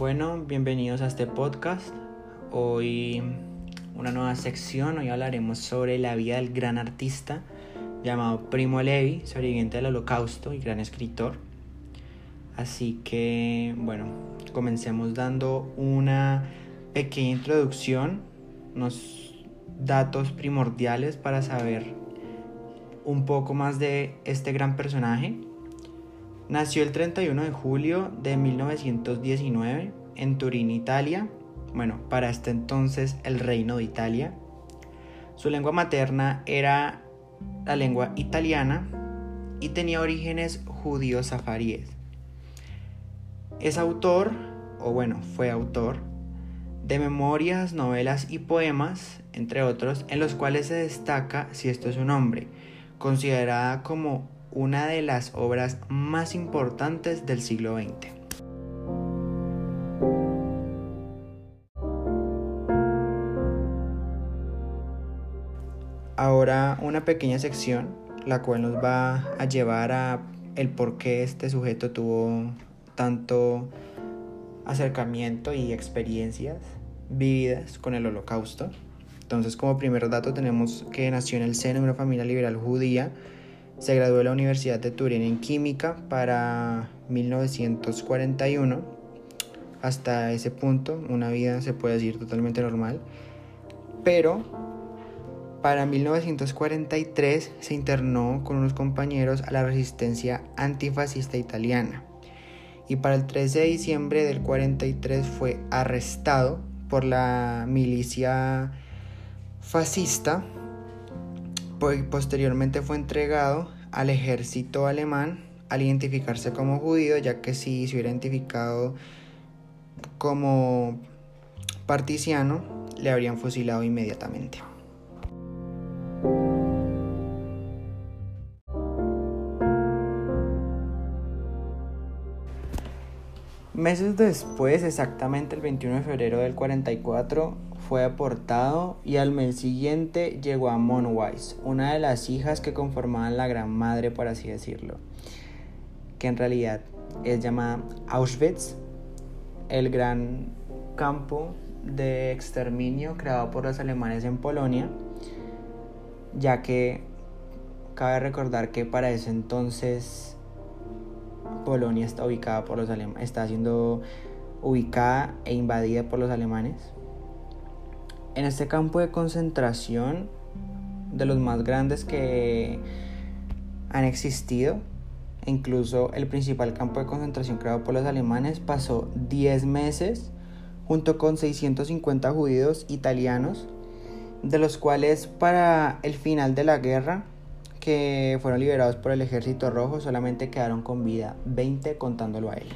Bueno, bienvenidos a este podcast. Hoy una nueva sección, hoy hablaremos sobre la vida del gran artista llamado Primo Levi, sobreviviente del holocausto y gran escritor. Así que, bueno, comencemos dando una pequeña introducción, unos datos primordiales para saber un poco más de este gran personaje. Nació el 31 de julio de 1919 en Turín, Italia. Bueno, para este entonces el Reino de Italia. Su lengua materna era la lengua italiana y tenía orígenes judíos safaríes. Es autor, o bueno, fue autor, de memorias, novelas y poemas, entre otros, en los cuales se destaca Si esto es un hombre, considerada como una de las obras más importantes del siglo XX. Ahora una pequeña sección, la cual nos va a llevar a el por qué este sujeto tuvo tanto acercamiento y experiencias vividas con el holocausto. Entonces, como primer dato tenemos que nació en el seno de una familia liberal judía se graduó de la Universidad de Turín en química para 1941. Hasta ese punto, una vida se puede decir totalmente normal. Pero para 1943 se internó con unos compañeros a la resistencia antifascista italiana. Y para el 13 de diciembre del 43 fue arrestado por la milicia fascista posteriormente fue entregado al ejército alemán al identificarse como judío, ya que si se hubiera identificado como particiano, le habrían fusilado inmediatamente. Meses después, exactamente el 21 de febrero del 44, fue deportado y al mes siguiente llegó a Monwise, una de las hijas que conformaban la Gran Madre, por así decirlo, que en realidad es llamada Auschwitz, el gran campo de exterminio creado por los alemanes en Polonia, ya que cabe recordar que para ese entonces Polonia está ubicada por los alemanes, está siendo ubicada e invadida por los alemanes en este campo de concentración de los más grandes que han existido, incluso el principal campo de concentración creado por los alemanes pasó 10 meses junto con 650 judíos italianos, de los cuales para el final de la guerra, que fueron liberados por el ejército rojo, solamente quedaron con vida 20 contándolo a él.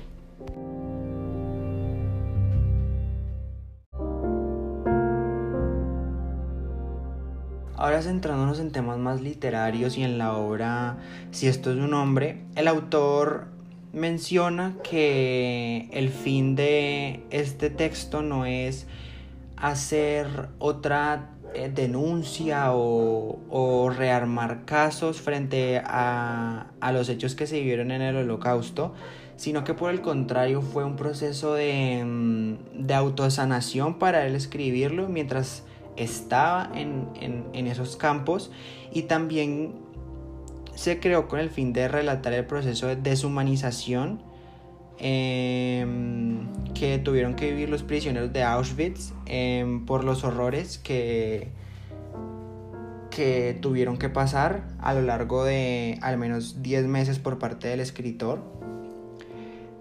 Ahora centrándonos en temas más literarios y en la obra Si esto es un hombre, el autor menciona que el fin de este texto no es hacer otra eh, denuncia o, rearmar casos frente a, los hechos que se vivieron en el holocausto, sino que por el contrario fue un proceso de, mm, de autosanación para él escribirlo mientras estaba en, esos campos y también se creó con el fin de relatar el proceso de deshumanización em, que tuvieron que vivir los prisioneros de Auschwitz em, por los horrores que, que tuvieron que pasar a lo largo de al menos 10 meses por parte del escritor.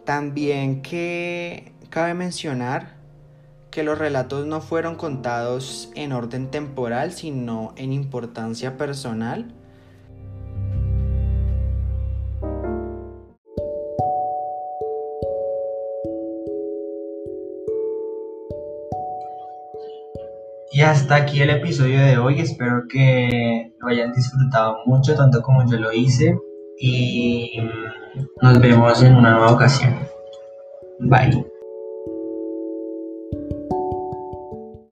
También que cabe mencionar que los relatos no fueron contados en orden temporal, sino en importancia personal. Y hasta aquí el episodio de hoy. Espero que lo hayan disfrutado mucho, tanto como yo lo hice. Y nos vemos en una nueva ocasión. Bye.